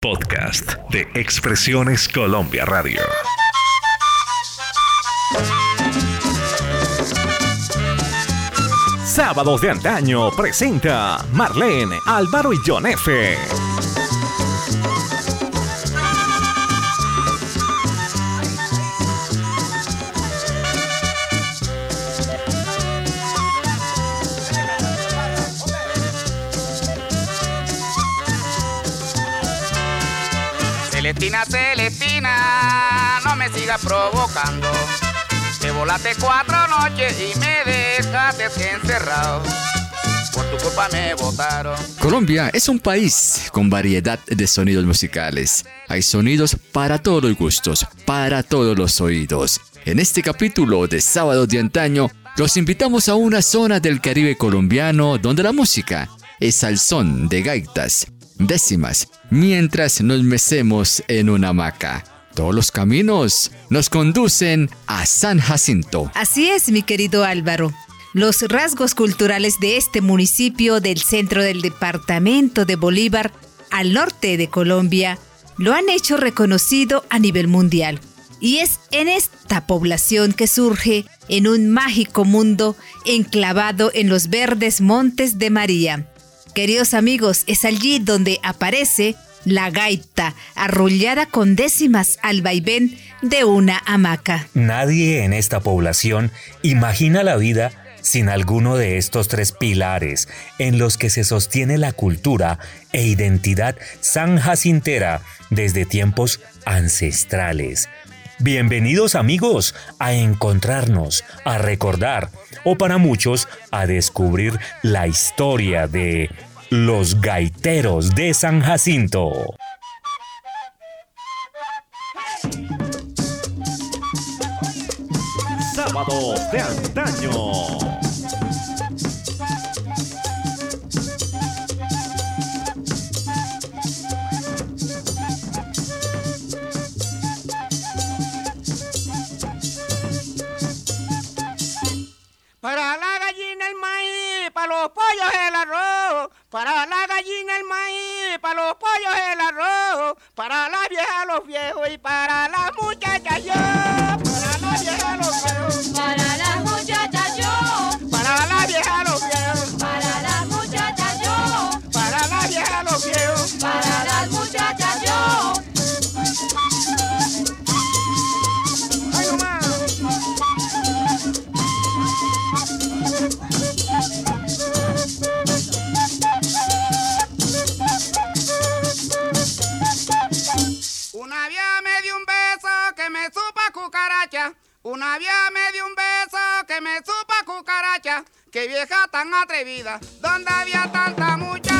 Podcast de Expresiones Colombia Radio. Sábados de antaño presenta Marlene, Álvaro y John F. Celestina, Celestina, no me sigas provocando. Te volaste cuatro noches y me dejaste encerrado. Por tu culpa me votaron. Colombia es un país con variedad de sonidos musicales. Hay sonidos para todos los gustos, para todos los oídos. En este capítulo de Sábado de Antaño, los invitamos a una zona del Caribe colombiano donde la música es al son de gaitas, décimas, mientras nos mecemos en una hamaca. Todos los caminos nos conducen a San Jacinto. Así es, mi querido Álvaro. Los rasgos culturales de este municipio del centro del departamento de Bolívar, al norte de Colombia, lo han hecho reconocido a nivel mundial. Y es en esta población que surge en un mágico mundo enclavado en los verdes montes de María. Queridos amigos, es allí donde aparece la gaita, arrullada con décimas al vaivén de una hamaca. Nadie en esta población imagina la vida sin alguno de estos tres pilares en los que se sostiene la cultura e identidad sanjacintera desde tiempos ancestrales. Bienvenidos amigos a encontrarnos, a recordar o para muchos a descubrir la historia de los gaiteros de San Jacinto. Sábados de antaño. Para la gallina el maíz, para los pollos el arroz. Para la gallina el maíz, para los pollos el arroz. Para la vieja los viejos y para las muchachas yo. Cucaracha. Qué vieja tan atrevida. ¿Dónde había tanta muchacha?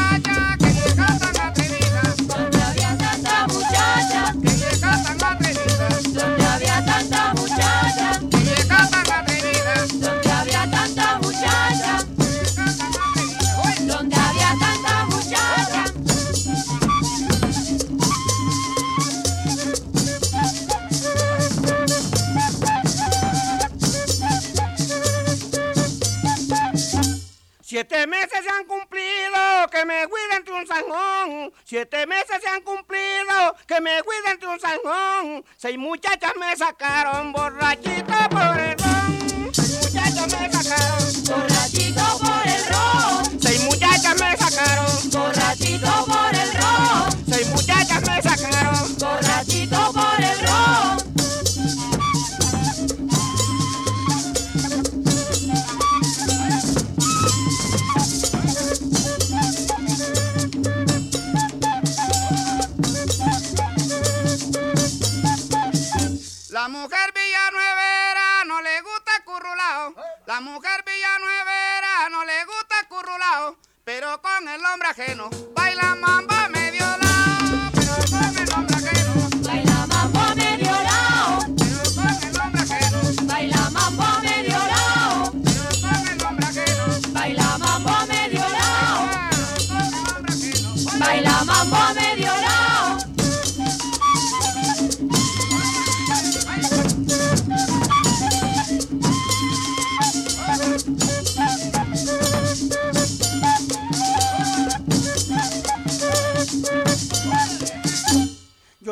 Siete meses se han cumplido, que me cuiden entre un zanjón. Siete meses se han cumplido, que me cuiden entre un zanjón. Seis muchachas me sacaron borrachita por el ron. Seis muchachas me sacaron, Borrachito por el ron, seis muchachas me sacaron, borrachito por el ron, seis muchachas me sacaron. borrachito por el ron. Mujer villanuevera no le gusta currulao. La mujer villanuevera no le gusta currulao. Pero con el hombre ajeno baila mamba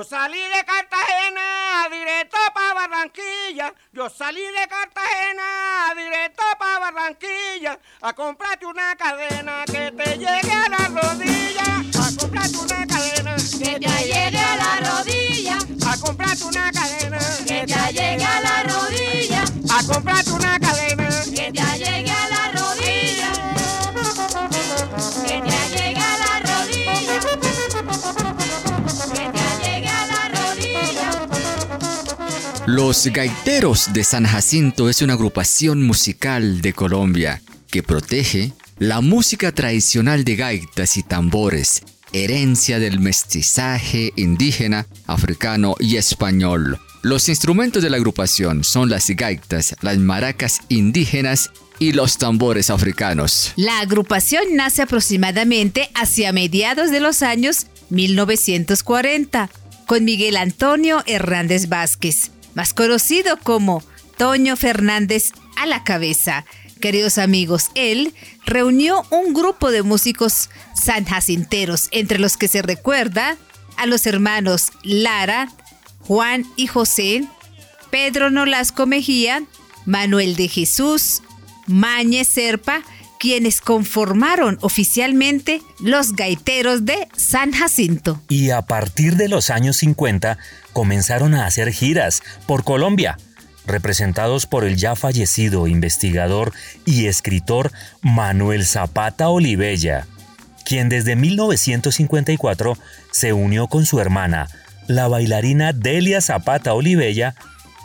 salí de Cartagena directo para Barranquilla. Yo salí de Cartagena directo para Barranquilla a comprarte una cadena que te llegue a la rodilla. A comprarte una cadena Que te llegue a la rodilla, A comprarte una cadena que te llegue a la rodilla, A comprarte una cadena Los Gaiteros de San Jacinto es una agrupación musical de Colombia que protege la música tradicional de gaitas y tambores, herencia del mestizaje indígena, africano y español. Los instrumentos de la agrupación son las gaitas, las maracas indígenas y los tambores africanos. La agrupación nace aproximadamente hacia mediados de los años 1940 con Miguel Antonio Hernández Vázquez, más conocido como Toño Fernández a la cabeza. Queridos amigos, él reunió un grupo de músicos sanjacinteros, entre los que se recuerda a los hermanos Lara, Juan y José, Pedro Nolasco Mejía, Manuel de Jesús, Mañe Serpa, quienes conformaron oficialmente los gaiteros de San Jacinto. Y a partir de los años 50 comenzaron a hacer giras por Colombia, representados por el ya fallecido investigador y escritor Manuel Zapata Olivella, quien desde 1954 se unió con su hermana, la bailarina Delia Zapata Olivella,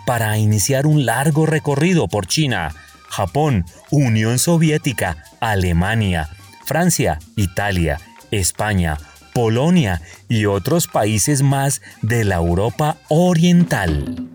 para iniciar un largo recorrido por China, Japón, Unión Soviética, Alemania, Francia, Italia, España, Polonia y otros países más de la Europa Oriental.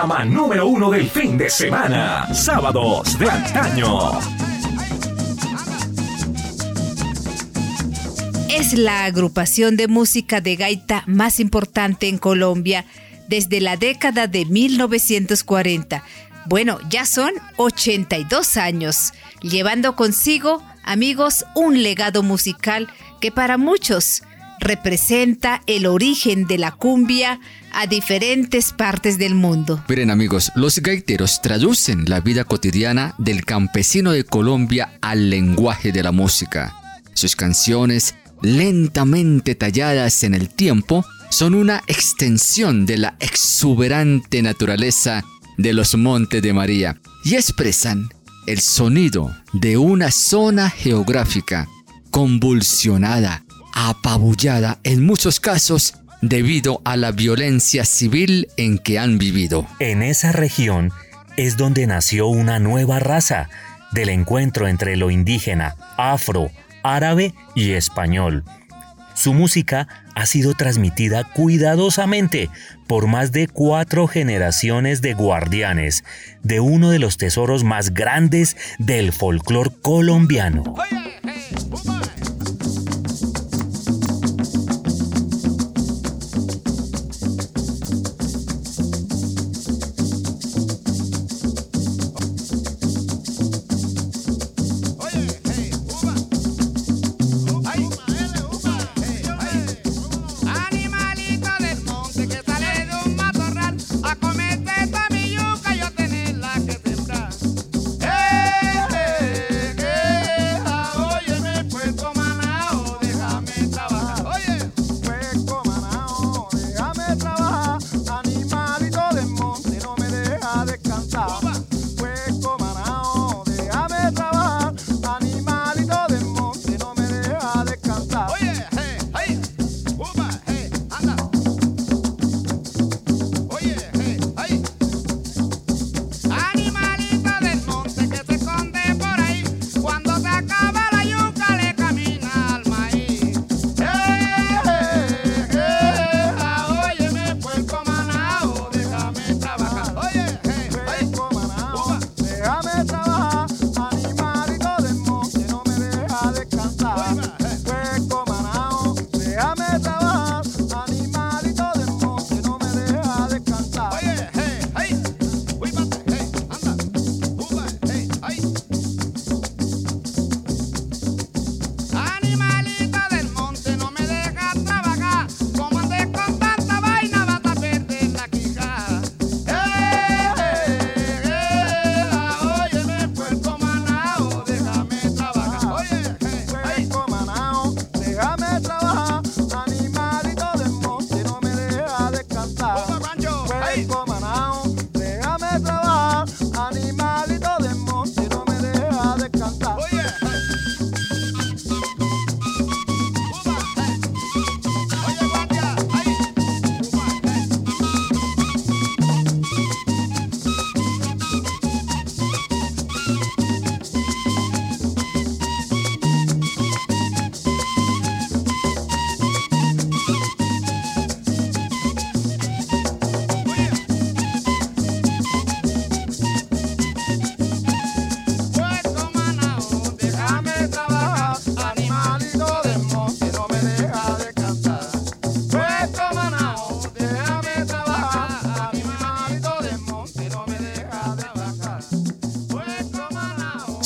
Programa número uno del fin de semana. Sábados de antaño. Es la agrupación de música de gaita más importante en Colombia desde la década de 1940. Bueno, ya son 82 años, llevando consigo, amigos, un legado musical que para muchos representa el origen de la cumbia a diferentes partes del mundo. Miren amigos, los gaiteros traducen la vida cotidiana del campesino de Colombia al lenguaje de la música. Sus canciones, lentamente talladas en el tiempo, son una extensión de la exuberante naturaleza de los Montes de María y expresan el sonido de una zona geográfica convulsionada, apabullada en muchos casos debido a la violencia civil en que han vivido. En esa región es donde nació una nueva raza del encuentro entre lo indígena, afro, árabe y español. Su música ha sido transmitida cuidadosamente por más de cuatro generaciones de guardianes de uno de los tesoros más grandes del folclore colombiano.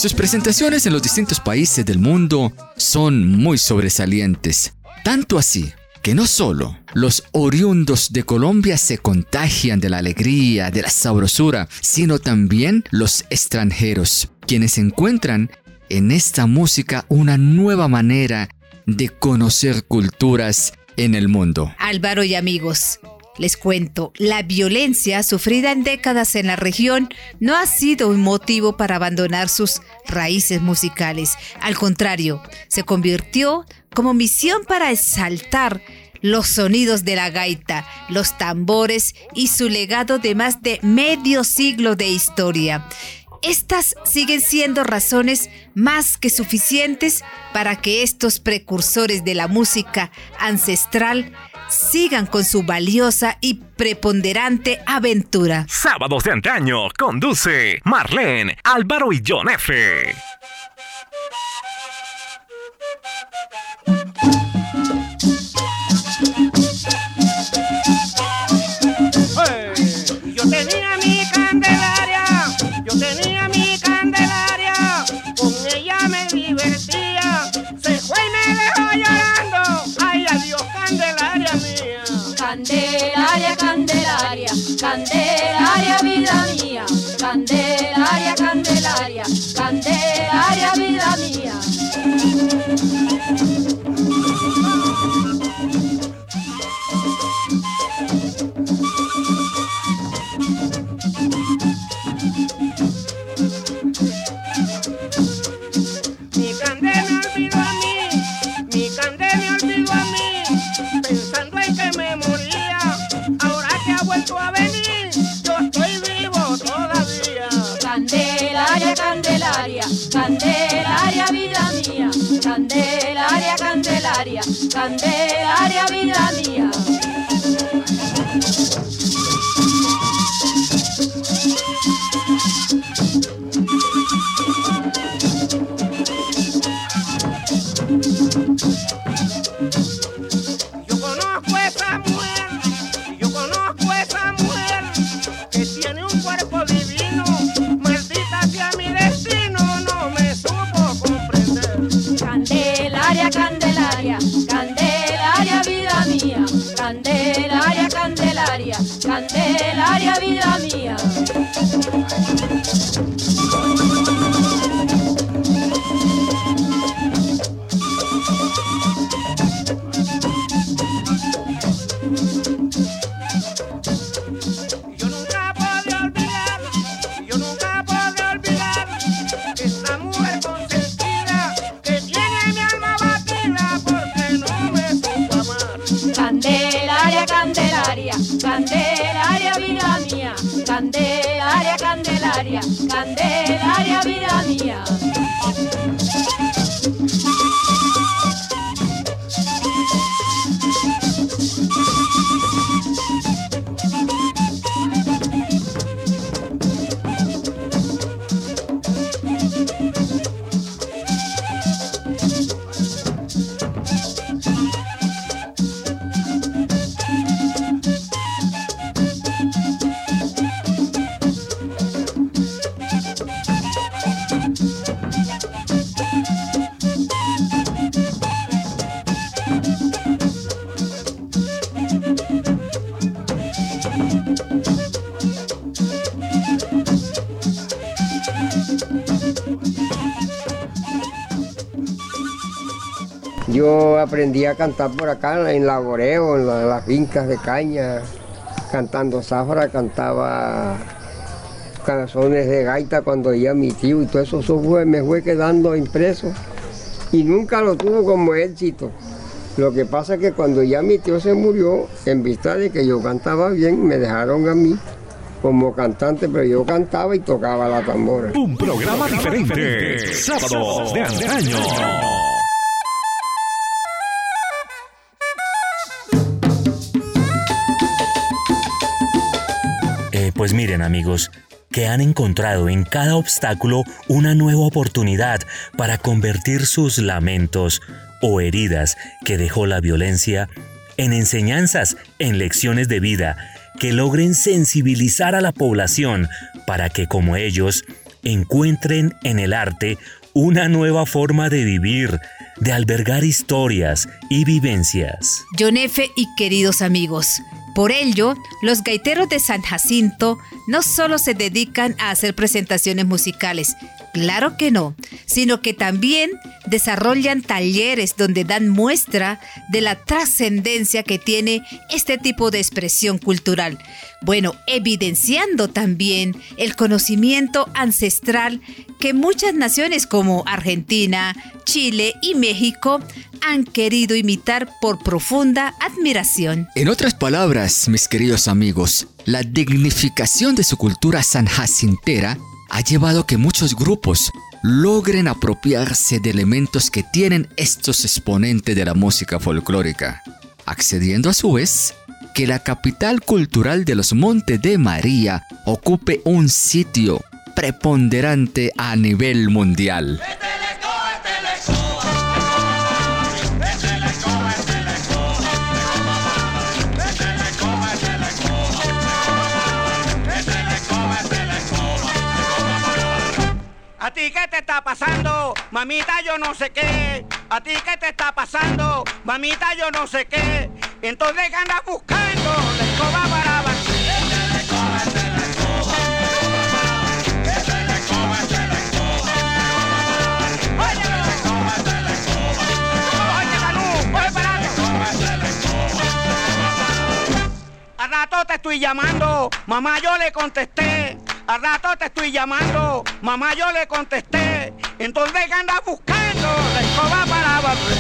Sus presentaciones en los distintos países del mundo son muy sobresalientes, tanto así que no solo los oriundos de Colombia se contagian de la alegría, de la sabrosura, sino también los extranjeros, quienes encuentran en esta música una nueva manera de conocer culturas en el mundo. Álvaro y amigos, les cuento, la violencia sufrida en décadas en la región no ha sido un motivo para abandonar sus raíces musicales. Al contrario, se convirtió como misión para exaltar los sonidos de la gaita, los tambores y su legado de más de medio siglo de historia. Estas siguen siendo razones más que suficientes para que estos precursores de la música ancestral sigan con su valiosa y preponderante aventura. Sábados de antaño conduce Marlene, Álvaro y John F. Candelaria, vida mía. Candelaria, Candelaria, vida mía. Yo aprendí a cantar por acá en Laboreo, en, en las fincas de caña, cantando zafra, cantaba canciones de gaita cuando oía mi tío y todo eso, eso fue- me fue quedando impreso y nunca lo tuvo como éxito. Lo que pasa es que cuando ya mi tío se murió, en vista de que yo cantaba bien, me dejaron a mí como cantante, pero yo cantaba y tocaba la tambora. Un programa diferente. Sábados de antaño. Pues miren amigos, que han encontrado en cada obstáculo una nueva oportunidad para convertir sus lamentos o heridas que dejó la violencia en enseñanzas, en lecciones de vida, que logren sensibilizar a la población para que como ellos encuentren en el arte una nueva forma de vivir, de albergar historias y vivencias. John F. y queridos amigos, por ello, los gaiteros de San Jacinto no solo se dedican a hacer presentaciones musicales, claro que no, sino que también desarrollan talleres donde dan muestra de la trascendencia que tiene este tipo de expresión cultural. Bueno, evidenciando también el conocimiento ancestral que muchas naciones como Argentina, Chile y México han querido imitar por profunda admiración. En otras palabras, mis queridos amigos, la dignificación de su cultura sanjacintera ha llevado que muchos grupos logren apropiarse de elementos que tienen estos exponentes de la música folclórica, accediendo a su vez que la capital cultural de los Montes de María ocupe un sitio preponderante a nivel mundial. Ti qué te está pasando, mamita yo no sé qué. A ti qué te está pasando, mamita yo no sé qué. Entonces andas buscando la escoba para. Al rato te estoy llamando, mamá yo le contesté. Al rato te estoy llamando, mamá yo le contesté. Entonces que andas buscando la escoba para barrer.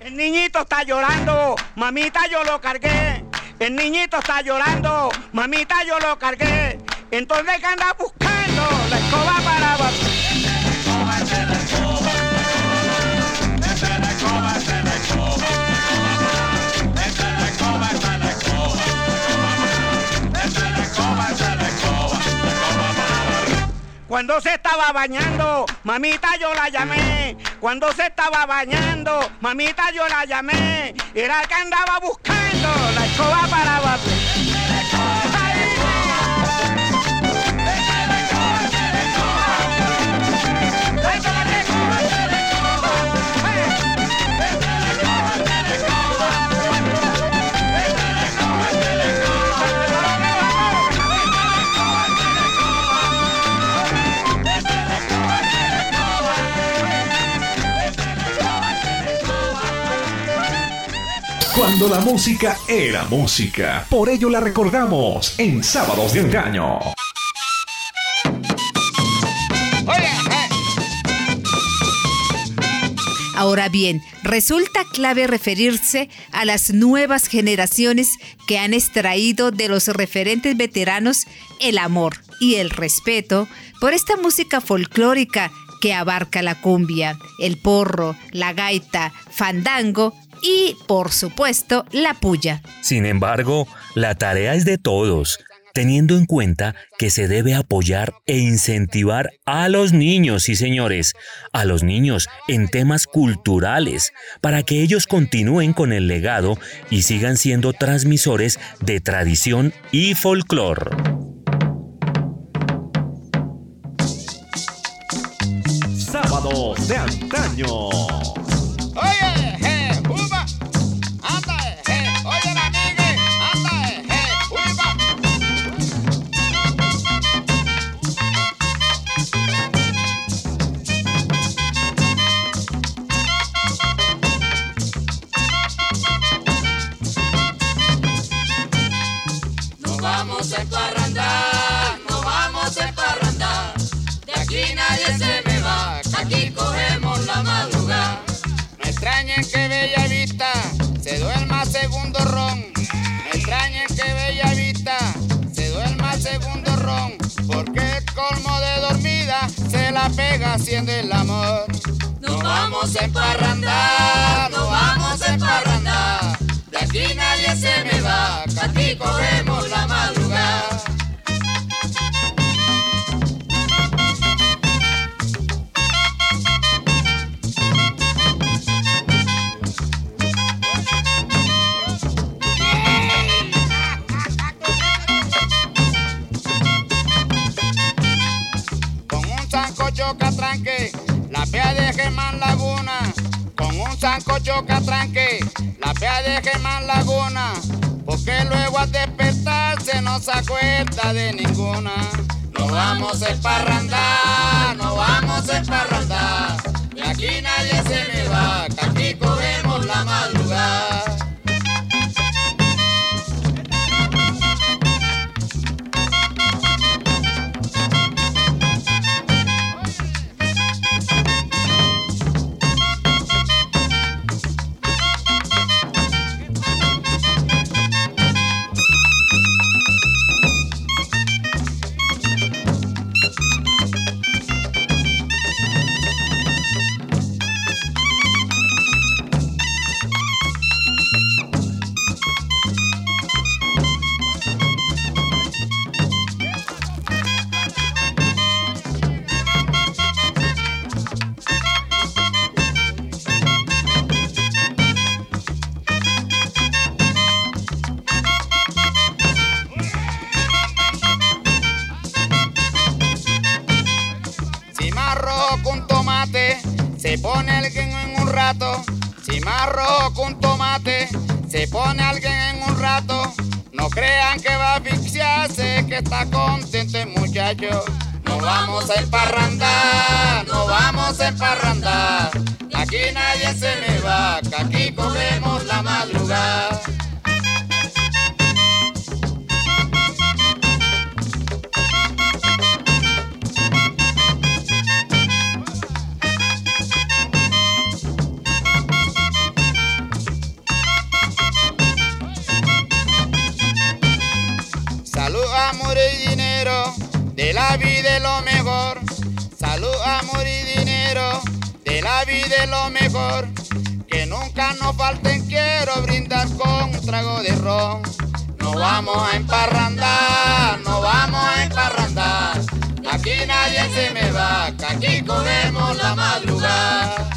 El niñito está llorando, mamita yo lo cargué. El niñito está llorando, mamita yo lo cargué. Entonces que anda buscando la escoba para. Cuando se estaba bañando, mamita yo la llamé. Cuando se estaba bañando, mamita yo la llamé. Era el que andaba buscando la escoba para barrer. Cuando la música era música. Por ello la recordamos en Sábados de Engaño. Ahora bien, resulta clave referirse a las nuevas generaciones que han extraído de los referentes veteranos el amor y el respeto por esta música folclórica que abarca la cumbia, el porro, la gaita, fandango y, por supuesto, la puya. Sin embargo, la tarea es de todos, teniendo en cuenta que se debe apoyar e incentivar a los niños, sí señores, a los niños en temas culturales, para que ellos continúen con el legado y sigan siendo transmisores de tradición y folclor. Sábados de Antaño. Vamos a emparrandar, nos vamos a emparrandar. De aquí nadie se me va, aquí cogemos la madrugada. No extrañen que Bella Vista se duerma segundo ron. No extrañen que Bella Vista se duerma segundo ron. Porque el colmo de dormida se la pega haciendo el amor. Nos vamos a emparrandar, nos vamos a emparrandar. Aquí nadie se me va, aquí cogemos la madrugada. Con un sancocho catranque, la pea de Germán Laguna. Con un sancocho catranque, pea de Germán Laguna. Porque luego al despertarse no se acuerda de ninguna. Nos vamos a emparrandar, nos vamos a emparrandar. De aquí nadie se me va, que aquí cogemos la madrugada. Que está contento el muchacho. No vamos a emparrandar, lo mejor. Que nunca nos falten, quiero brindar con un trago de ron. No vamos a emparrandar, no vamos a emparrandar. Aquí nadie se me va, que aquí cogemos la madrugada.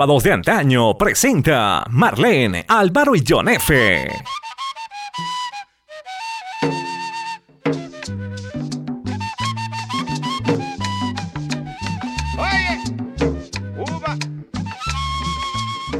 Sábados de antaño presenta Marlene, Álvaro y John F.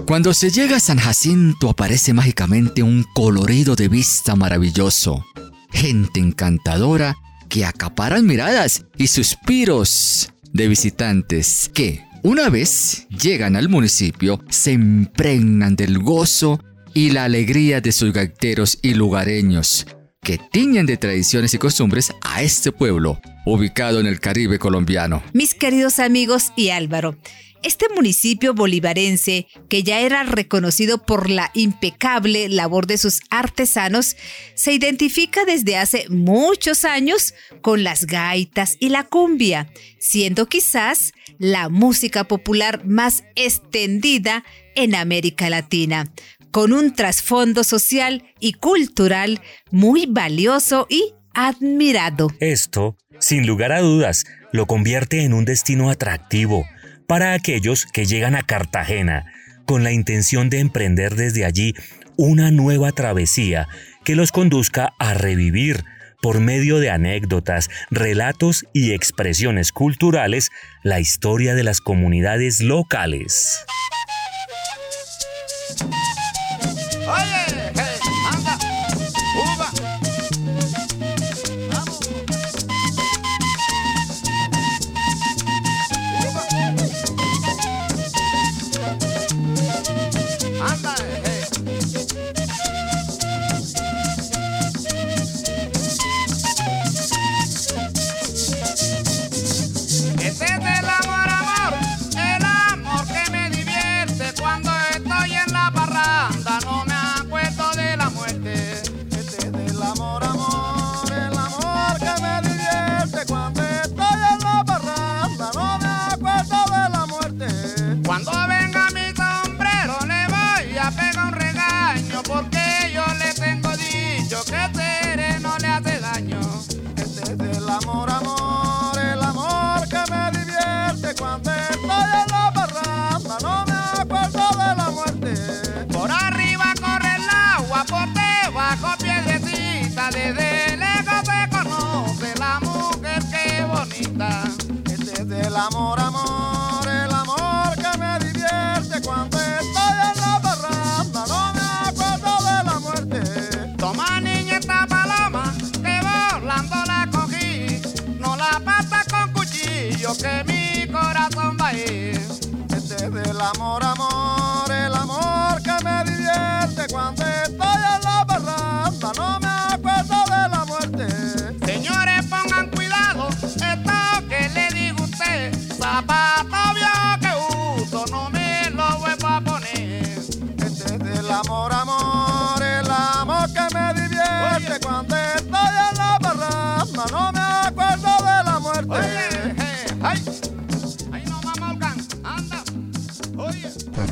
Cuando se llega a San Jacinto aparece mágicamente un colorido de vista maravilloso, gente encantadora que acaparan miradas y suspiros de visitantes que, una vez llegan al municipio, se impregnan del gozo y la alegría de sus gaiteros y lugareños, que tiñen de tradiciones y costumbres a este pueblo, ubicado en el Caribe colombiano. Mis queridos amigos y Álvaro, este municipio bolivarense, que ya era reconocido por la impecable labor de sus artesanos, se identifica desde hace muchos años con las gaitas y la cumbia, siendo quizás la música popular más extendida en América Latina, con un trasfondo social y cultural muy valioso y admirado. Esto, sin lugar a dudas, lo convierte en un destino atractivo para aquellos que llegan a Cartagena con la intención de emprender desde allí una nueva travesía que los conduzca a revivir por medio de anécdotas, relatos y expresiones culturales la historia de las comunidades locales.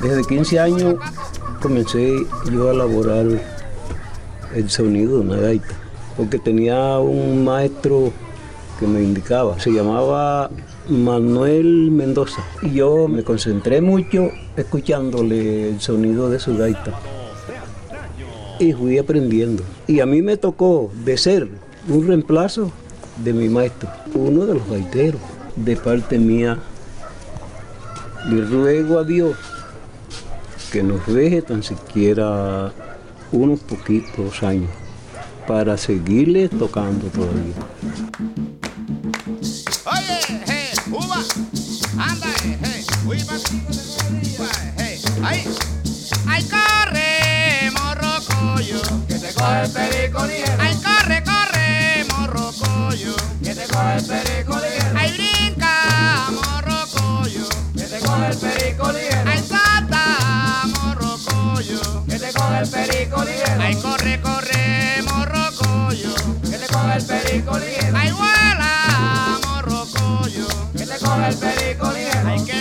Desde 15 años comencé yo a elaborar el sonido de una gaita, porque tenía un maestro que me indicaba, se llamaba Manuel Mendoza, y yo me concentré mucho escuchándole el sonido de su gaita y fui aprendiendo. Y a mí me tocó de ser un reemplazo de mi maestro, uno de los gaiteros, de parte mía. Le ruego a Dios que nos deje tan siquiera unos poquitos años para seguirle tocando todavía. Oye, hey, uva, anda, hey, uy, hey, ay, ay, corre, morrocoyo, que te coge el perico ligero. Ay, corre, corre, morrocoyo, que te coge el perico ligero. Ay, brinca, morrocoyo, que te coge el perico ligero. Coge el perico ligero. Ay, corre, corre, morrocoyo, que te coge el perico ligero. Ay, vuela, morrocoyo, que te coge el perico ligero. Ay, que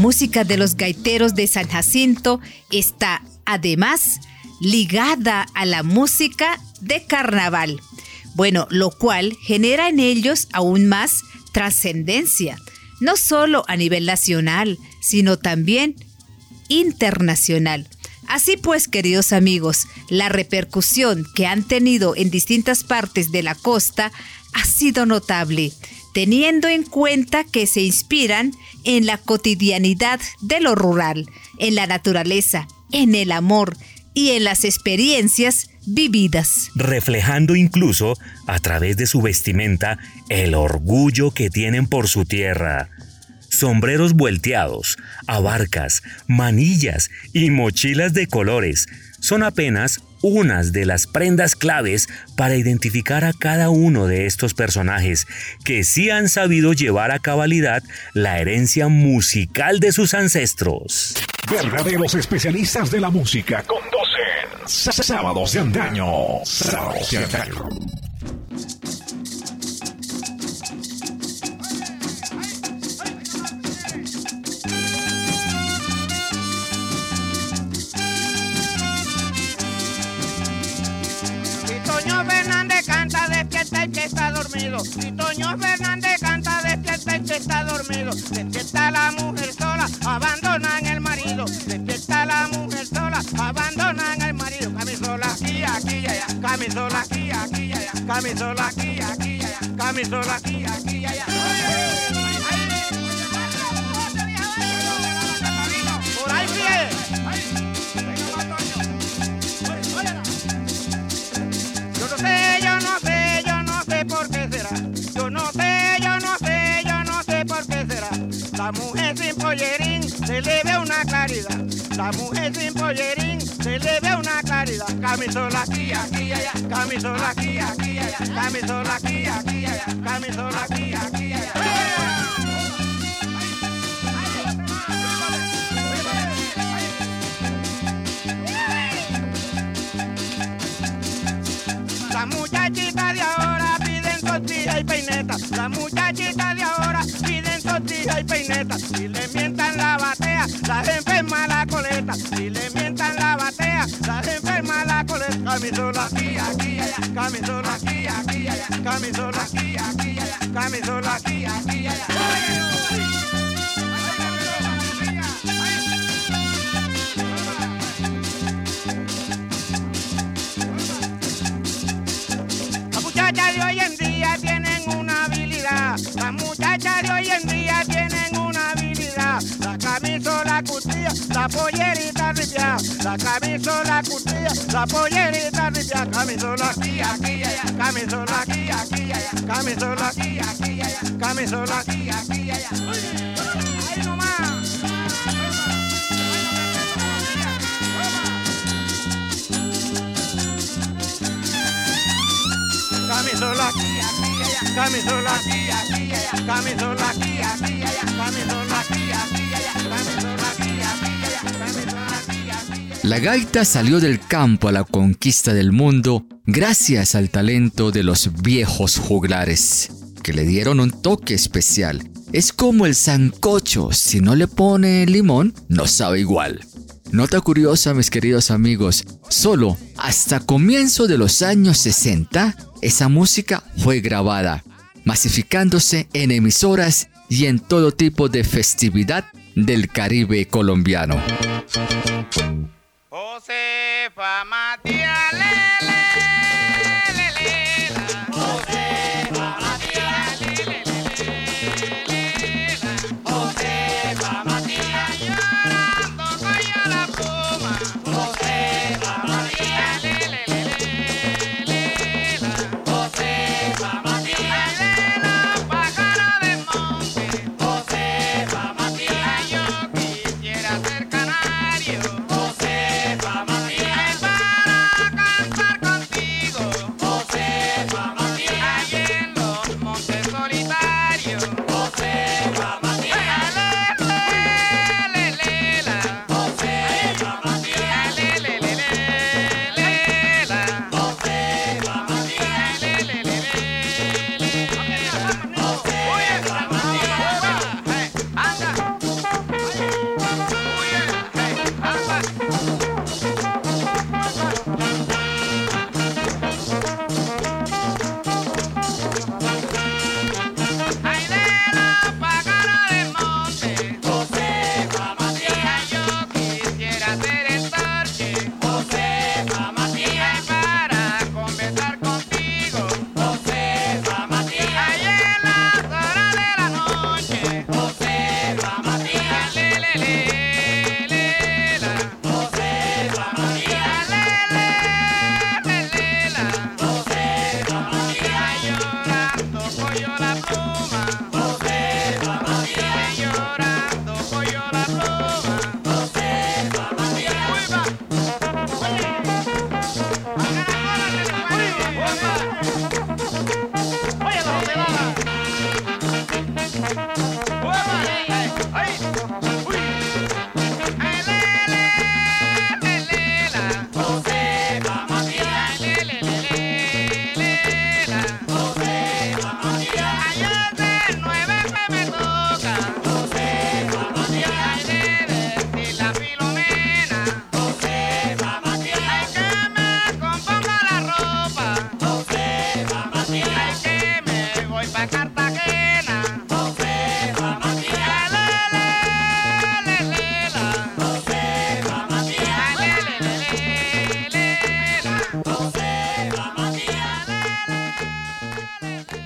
música de los gaiteros de San Jacinto está además ligada a la música de carnaval. Bueno, lo cual genera en ellos aún más trascendencia, no solo a nivel nacional, sino también internacional. Así pues, queridos amigos, la repercusión que han tenido en distintas partes de la costa ha sido notable, teniendo en cuenta que se inspiran en la cotidianidad de lo rural, en la naturaleza, en el amor y en las experiencias vividas. reflejando incluso a través de su vestimenta el orgullo que tienen por su tierra. Sombreros vuelteados, abarcas, manillas y mochilas de colores son apenas unas de las prendas claves para identificar a cada uno de estos personajes que sí han sabido llevar a cabalidad la herencia musical de sus ancestros. Verdaderos especialistas de la música conducen Sábados de Antaño. Sábados de Antaño. dormido. Y Toño Fernández canta despierta el que está dormido. Despierta la mujer sola, abandonan el marido. Despierta la mujer sola, abandonan el marido. Camisola aquí, aquí, allá. Camisola aquí, aquí, allá. Camisola aquí, aquí, allá. Camisola aquí, aquí, allá. La mujer sin pollerín se le ve una claridad. La mujer sin pollerín se le ve una claridad. Camisola aquí, aquí, allá. Camisola aquí, aquí, allá. Camisola aquí, aquí, allá. Camisola aquí, aquí, allá. La muchachita de ahora piden tortilla y peineta. La muchachita de ahora y peineta. Si le mientan la batea, las enferma la coleta. Si le mientan la batea, las enferma la coleta. Camisola aquí, aquí, allá. Camisola aquí, aquí, allá. Camisola aquí, aquí, allá. Camisola aquí, aquí, allá. Las muchachas de hoy en día tienen una habilidad. Las muchachas de hoy en día. La camisola cutilla, la pollerita ripia. La camisola cutilla, la pollerita ripia. Camisola aquí, aquí, allá. Camisola aquí, aquí, allá. Camisola aquí, aquí, allá. Camisola aquí, aquí, allá. Ahí nomás. Camisola aquí, aquí. La gaita salió del campo a la conquista del mundo gracias al talento de los viejos juglares, que le dieron un toque especial. Es como el sancocho, si no le pone limón, no sabe igual. Nota curiosa, mis queridos amigos, solo hasta comienzo de los años 60, esa música fue grabada, masificándose en emisoras y en todo tipo de festividad del Caribe colombiano.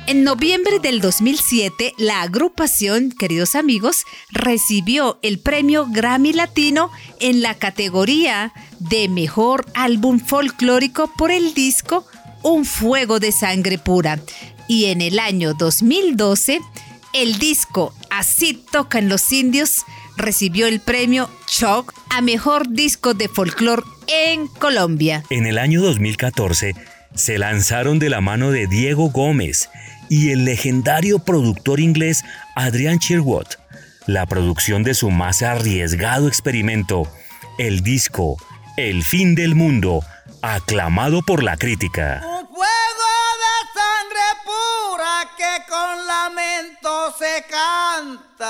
En noviembre del 2007, la agrupación, queridos amigos, recibió el premio Grammy Latino en la categoría de Mejor Álbum Folclórico por el disco Un Fuego de Sangre Pura. Y en el año 2012, el disco Así Tocan los Indios recibió el premio Choc a Mejor Disco de Folclor en Colombia. En el año 2014 se lanzaron de la mano de Diego Gómez y el legendario productor inglés Adrian Sherwood la producción de su más arriesgado experimento, el disco El fin del mundo, aclamado por la crítica. Se canta.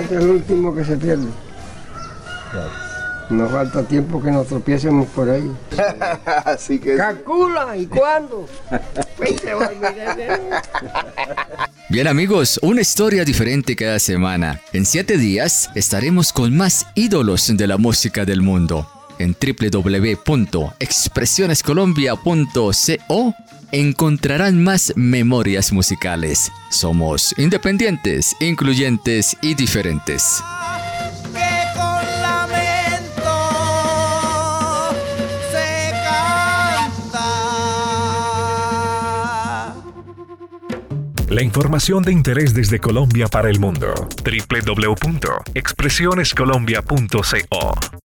Esperanza es lo último que se pierde. No falta tiempo que nos tropiecemos por ahí. Así que. Calcula, ¿y cuándo? Pues Bien amigos, una historia diferente cada semana. En siete días estaremos con más ídolos de la música del mundo. En www.expresionescolombia.co encontrarán más memorias musicales. Somos independientes, incluyentes y diferentes. La información de interés desde Colombia para el mundo. www.expresionescolombia.co